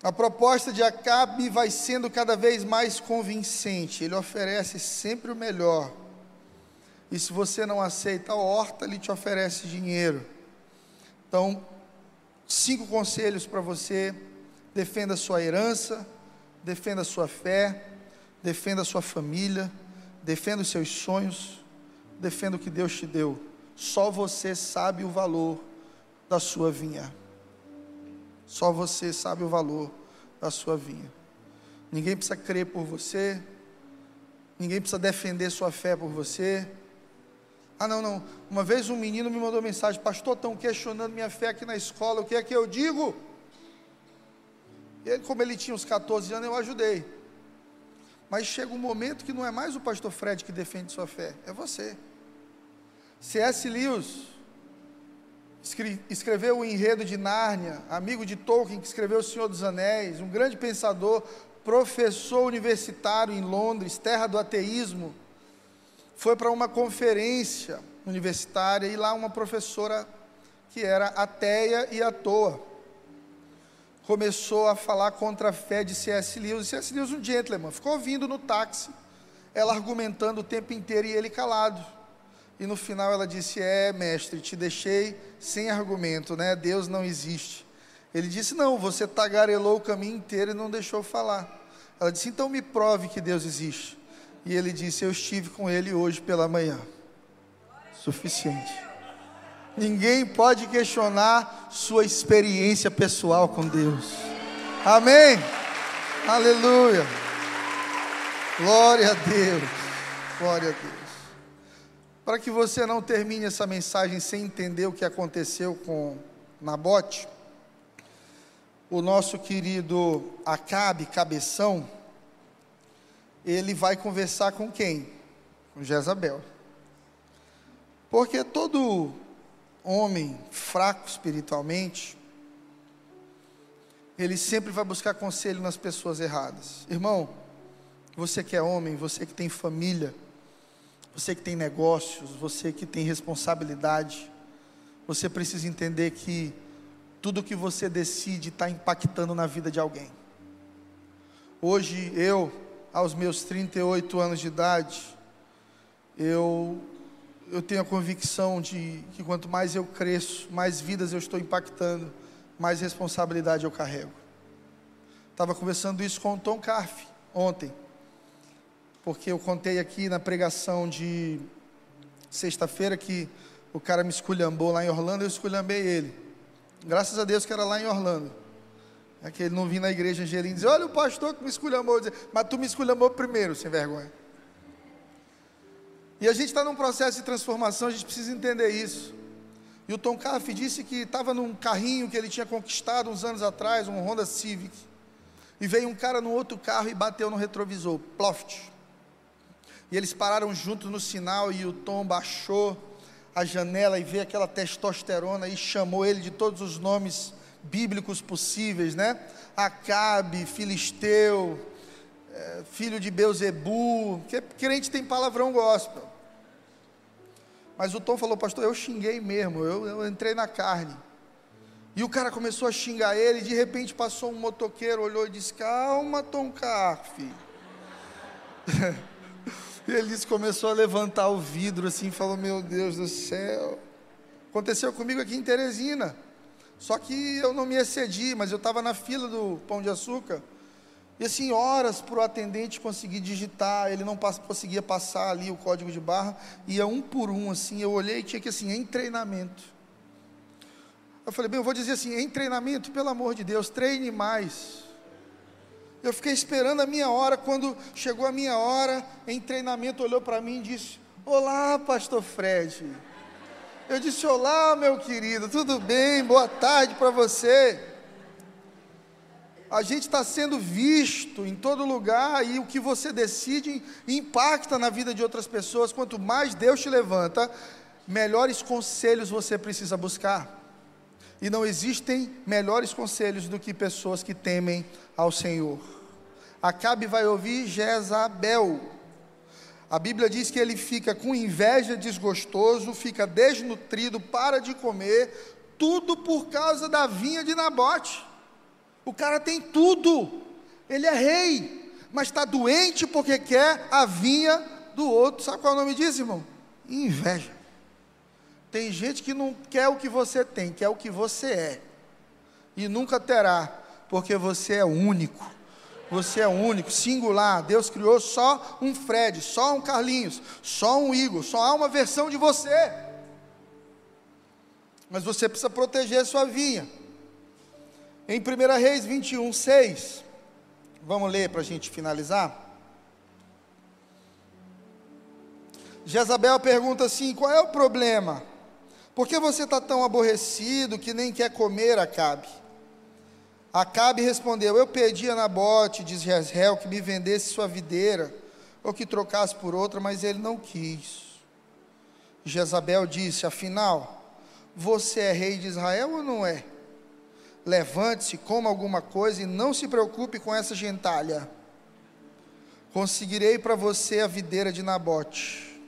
A proposta de Acabe vai sendo cada vez mais convincente. Ele oferece sempre o melhor. E se você não aceita a horta, ele te oferece dinheiro. Então, cinco conselhos para você: defenda a sua herança, defenda a sua fé, defenda a sua família, defenda os seus sonhos, defenda o que Deus te deu. Só você sabe o valor da sua vinha. Só você sabe o valor da sua vinha. Ninguém precisa crer por você, ninguém precisa defender sua fé por você. Ah, não, não. Uma vez um menino me mandou mensagem: Pastor, estão questionando minha fé aqui na escola, o que é que eu digo? Ele, como ele tinha uns 14 anos, eu ajudei. Mas chega um momento que não é mais o pastor Fred que defende sua fé, é você. C.S. Lewis escreveu o enredo de Nárnia, amigo de Tolkien, que escreveu O Senhor dos Anéis, um grande pensador, professor universitário em Londres, terra do ateísmo, foi para uma conferência universitária e lá uma professora que era ateia e à toa começou a falar contra a fé de C.S. Lewis. C.S. Lewis, um gentleman, ficou ouvindo no táxi, ela argumentando o tempo inteiro e ele calado. E no final ela disse: É, mestre, te deixei sem argumento, né? Deus não existe. Ele disse: Não, você tagarelou o caminho inteiro e não deixou falar. Ela disse: Então me prove que Deus existe. E ele disse: Eu estive com ele hoje pela manhã. Suficiente. Ninguém pode questionar sua experiência pessoal com Deus. Amém. Aleluia. Glória a Deus. Glória a Deus. Para que você não termine essa mensagem sem entender o que aconteceu com Nabote, o nosso querido Acabe, cabeção, ele vai conversar com quem? Com Jezabel. Porque todo homem fraco espiritualmente, ele sempre vai buscar conselho nas pessoas erradas. Irmão, você que é homem, você que tem família, você que tem negócios, você que tem responsabilidade, você precisa entender que tudo que você decide está impactando na vida de alguém. Hoje, eu, aos meus 38 anos de idade, eu, eu tenho a convicção de que quanto mais eu cresço, mais vidas eu estou impactando, mais responsabilidade eu carrego. Estava conversando isso com o Tom Carf ontem, porque eu contei aqui na pregação de sexta-feira que o cara me esculhambou lá em Orlando, eu esculhambei ele. Graças a Deus que era lá em Orlando. É que ele não vinha na igreja Angelim e dizer, olha o pastor que me esculhambou, dizer, mas tu me esculhambou primeiro, sem vergonha. E a gente está num processo de transformação, a gente precisa entender isso. E o Tom Caff disse que estava num carrinho que ele tinha conquistado uns anos atrás, um Honda Civic. E veio um cara num outro carro e bateu no retrovisor, ploft. E eles pararam juntos no sinal e o Tom baixou a janela e veio aquela testosterona e chamou ele de todos os nomes bíblicos possíveis, né? Acabe, Filisteu, é, filho de Beuzebu, que crente tem palavrão gospel. Mas o Tom falou, pastor, eu xinguei mesmo, eu, eu entrei na carne. E o cara começou a xingar ele, de repente passou um motoqueiro, olhou e disse: Calma, Tom Carf. e ele disse, começou a levantar o vidro assim, falou: Meu Deus do céu. Aconteceu comigo aqui em Teresina. Só que eu não me excedi, mas eu estava na fila do pão de açúcar. E assim, horas para o atendente conseguir digitar, ele não conseguia passar ali o código de barra, ia um por um, assim, eu olhei e tinha que assim, em treinamento. Eu falei, bem, eu vou dizer assim, em treinamento, pelo amor de Deus, treine mais. Eu fiquei esperando a minha hora, quando chegou a minha hora, em treinamento, olhou para mim e disse, olá, pastor Fred. Eu disse, olá, meu querido, tudo bem? Boa tarde para você a gente está sendo visto em todo lugar e o que você decide impacta na vida de outras pessoas. Quanto mais Deus te levanta, melhores conselhos você precisa buscar. E não existem melhores conselhos do que pessoas que temem ao Senhor. Acabe vai ouvir Jezabel. A Bíblia diz que ele fica com inveja, desgostoso, fica desnutrido, para de comer, tudo por causa da vinha de Nabote. O cara tem tudo, ele é rei, mas está doente porque quer a vinha do outro. Sabe qual é o nome disso, irmão? Inveja. Tem gente que não quer o que você tem, quer o que você é, e nunca terá, porque você é único. Você é único, singular. Deus criou só um Fred, só um Carlinhos, só um Igor, só há uma versão de você. Mas você precisa proteger a sua vinha. Em 1 Reis 21, 6, vamos ler para a gente finalizar. Jezabel pergunta assim: qual é o problema? Por que você está tão aborrecido que nem quer comer, Acabe? Acabe respondeu: Eu pedi a Nabote, diz Jezreel, que me vendesse sua videira, ou que trocasse por outra, mas ele não quis. Jezabel disse: Afinal, você é rei de Israel ou não é? Levante-se, coma alguma coisa e não se preocupe com essa gentalha. Conseguirei para você a videira de Nabote.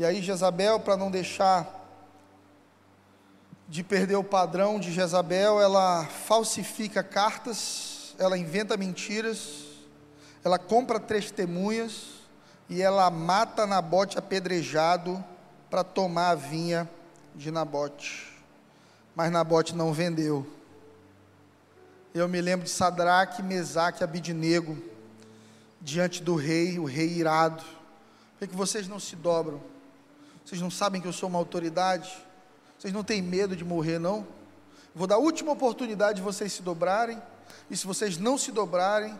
E aí, Jezabel, para não deixar de perder o padrão de Jezabel, ela falsifica cartas, ela inventa mentiras, ela compra testemunhas e ela mata Nabote apedrejado para tomar a vinha de Nabote. Mas Nabote não vendeu. Eu me lembro de Sadraque, Mesaque Abidinego, diante do rei, o rei irado. Por que vocês não se dobram? Vocês não sabem que eu sou uma autoridade? Vocês não têm medo de morrer, não? Vou dar a última oportunidade de vocês se dobrarem. E se vocês não se dobrarem,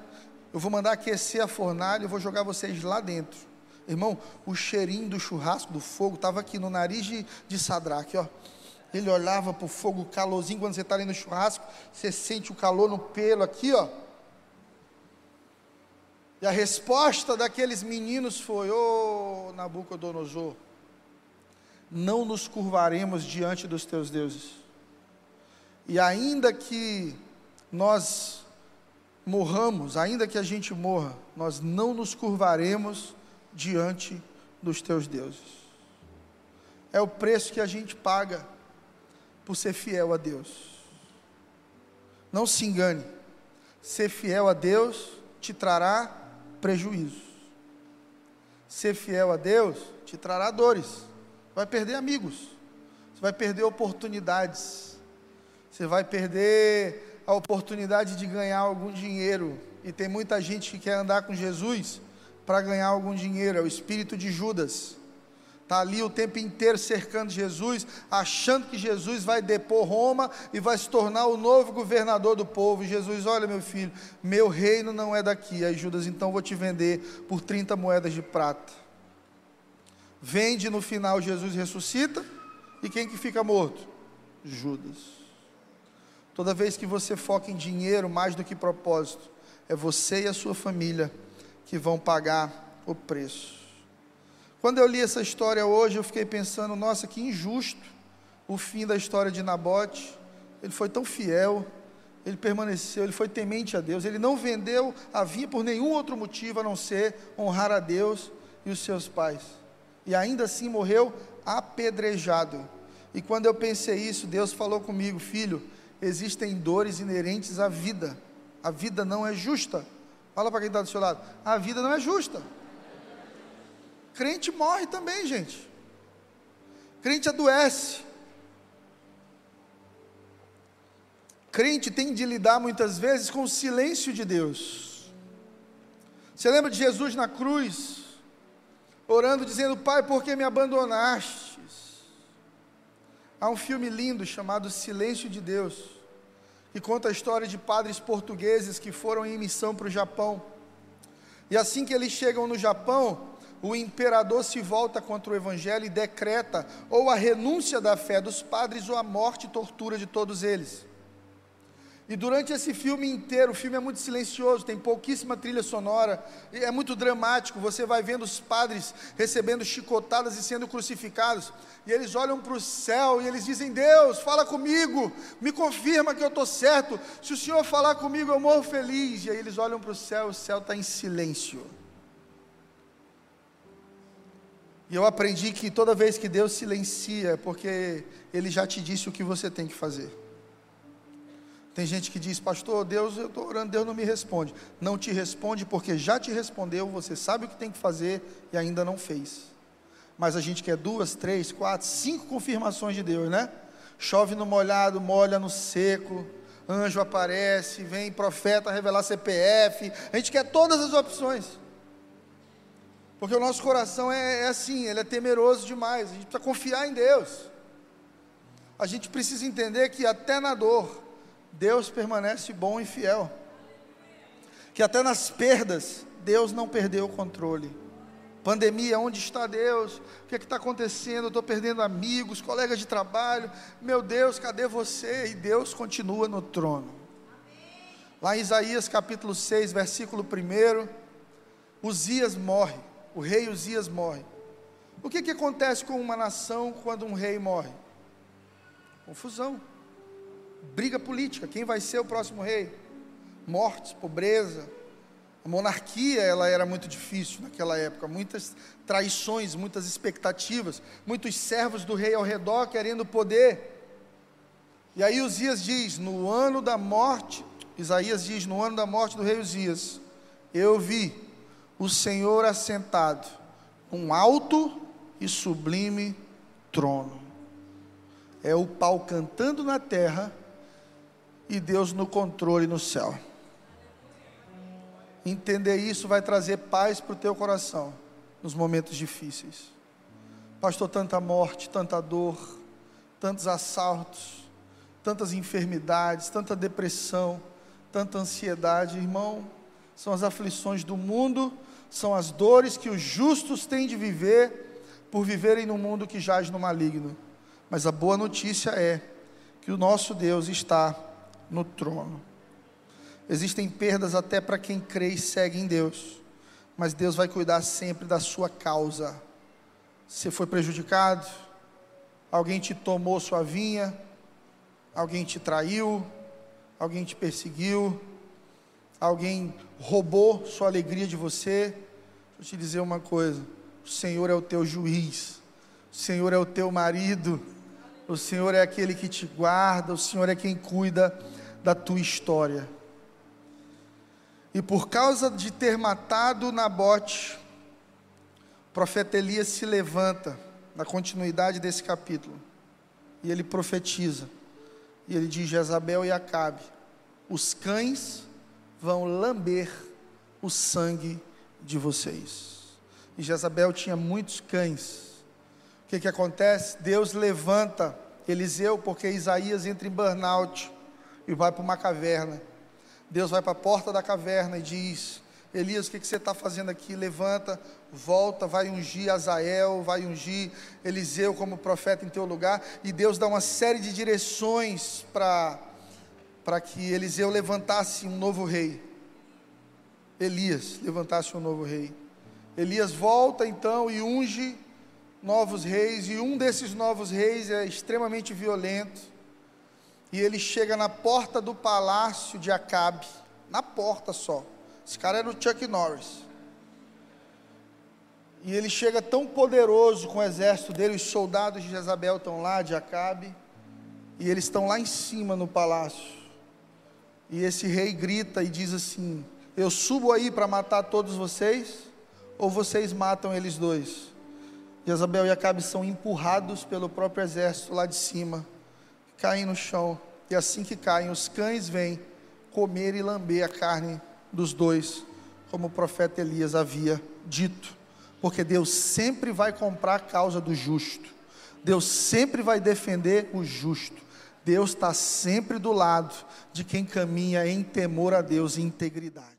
eu vou mandar aquecer a fornalha e vou jogar vocês lá dentro. Irmão, o cheirinho do churrasco, do fogo, estava aqui no nariz de, de Sadraque, ó. Ele olhava para o fogo, o calorzinho, quando você está ali no churrasco, você sente o calor no pelo aqui, ó. E a resposta daqueles meninos foi: Ô oh, Nabucodonosor, não nos curvaremos diante dos teus deuses. E ainda que nós morramos, ainda que a gente morra, nós não nos curvaremos diante dos teus deuses. É o preço que a gente paga por ser fiel a Deus. Não se engane, ser fiel a Deus te trará prejuízo. ser fiel a Deus te trará dores. Vai perder amigos. Você vai perder oportunidades. Você vai perder a oportunidade de ganhar algum dinheiro. E tem muita gente que quer andar com Jesus para ganhar algum dinheiro. É o espírito de Judas está ali o tempo inteiro cercando Jesus, achando que Jesus vai depor Roma e vai se tornar o novo governador do povo. E Jesus, olha meu filho, meu reino não é daqui. Aí Judas, então vou te vender por 30 moedas de prata. Vende no final, Jesus ressuscita, e quem que fica morto? Judas. Toda vez que você foca em dinheiro mais do que propósito, é você e a sua família que vão pagar o preço. Quando eu li essa história hoje, eu fiquei pensando, nossa, que injusto o fim da história de Nabote. Ele foi tão fiel, ele permaneceu, ele foi temente a Deus, ele não vendeu a vinha por nenhum outro motivo a não ser honrar a Deus e os seus pais. E ainda assim morreu apedrejado. E quando eu pensei isso, Deus falou comigo, filho, existem dores inerentes à vida. A vida não é justa. Fala para quem está do seu lado. A vida não é justa. Crente morre também, gente. Crente adoece. Crente tem de lidar muitas vezes com o silêncio de Deus. Você lembra de Jesus na cruz, orando, dizendo: Pai, por que me abandonaste? Há um filme lindo chamado Silêncio de Deus, que conta a história de padres portugueses que foram em missão para o Japão. E assim que eles chegam no Japão, o imperador se volta contra o evangelho e decreta ou a renúncia da fé dos padres ou a morte e tortura de todos eles. E durante esse filme inteiro, o filme é muito silencioso, tem pouquíssima trilha sonora, é muito dramático. Você vai vendo os padres recebendo chicotadas e sendo crucificados, e eles olham para o céu e eles dizem: Deus, fala comigo, me confirma que eu estou certo. Se o Senhor falar comigo, eu morro feliz. E aí eles olham para o céu, o céu está em silêncio. E eu aprendi que toda vez que Deus silencia, é porque Ele já te disse o que você tem que fazer. Tem gente que diz, pastor, Deus, eu estou orando, Deus não me responde. Não te responde porque já te respondeu, você sabe o que tem que fazer e ainda não fez. Mas a gente quer duas, três, quatro, cinco confirmações de Deus, né? Chove no molhado, molha no seco, anjo aparece, vem profeta revelar CPF. A gente quer todas as opções. Porque o nosso coração é, é assim, ele é temeroso demais. A gente precisa confiar em Deus. A gente precisa entender que até na dor, Deus permanece bom e fiel. Que até nas perdas, Deus não perdeu o controle. Pandemia, onde está Deus? O que é está acontecendo? Estou perdendo amigos, colegas de trabalho. Meu Deus, cadê você? E Deus continua no trono. Lá em Isaías capítulo 6, versículo 1, Uzias morre o rei Uzias morre. O que, que acontece com uma nação quando um rei morre? Confusão, briga política. Quem vai ser o próximo rei? Mortes, pobreza. A monarquia ela era muito difícil naquela época, muitas traições, muitas expectativas, muitos servos do rei ao redor querendo poder. E aí Uzias diz: no ano da morte, Isaías diz: no ano da morte do rei Uzias, eu vi o Senhor assentado, um alto e sublime trono. É o pau cantando na terra e Deus no controle no céu. Entender isso vai trazer paz para o teu coração nos momentos difíceis. Pastor, tanta morte, tanta dor, tantos assaltos, tantas enfermidades, tanta depressão, tanta ansiedade, irmão, são as aflições do mundo são as dores que os justos têm de viver por viverem num mundo que jaz no maligno. Mas a boa notícia é que o nosso Deus está no trono. Existem perdas até para quem crê e segue em Deus, mas Deus vai cuidar sempre da sua causa. Você foi prejudicado, alguém te tomou sua vinha, alguém te traiu, alguém te perseguiu, alguém roubou sua alegria de você, deixa eu te dizer uma coisa: o Senhor é o teu juiz, o Senhor é o teu marido, o Senhor é aquele que te guarda, o Senhor é quem cuida da tua história. E por causa de ter matado Nabote, profeta Elias se levanta na continuidade desse capítulo e ele profetiza. E ele diz: Jezabel e Acabe, os cães vão lamber o sangue de vocês. E Jezabel tinha muitos cães. O que, que acontece? Deus levanta Eliseu, porque Isaías entra em burnout e vai para uma caverna. Deus vai para a porta da caverna e diz: Elias, o que, que você está fazendo aqui? Levanta, volta, vai ungir Azael, vai ungir Eliseu como profeta em teu lugar. E Deus dá uma série de direções para que Eliseu levantasse um novo rei. Elias levantasse um novo rei. Elias volta então e unge novos reis, e um desses novos reis é extremamente violento. E ele chega na porta do palácio de Acabe, na porta só. Esse cara era o Chuck Norris. E ele chega tão poderoso com o exército dele, os soldados de Jezabel estão lá, de Acabe, e eles estão lá em cima no palácio. E esse rei grita e diz assim: Eu subo aí para matar todos vocês, ou vocês matam eles dois? Jezabel e Acabe são empurrados pelo próprio exército lá de cima, caem no chão, e assim que caem, os cães vêm comer e lamber a carne dos dois, como o profeta Elias havia dito, porque Deus sempre vai comprar a causa do justo, Deus sempre vai defender o justo, Deus está sempre do lado de quem caminha em temor a Deus e integridade.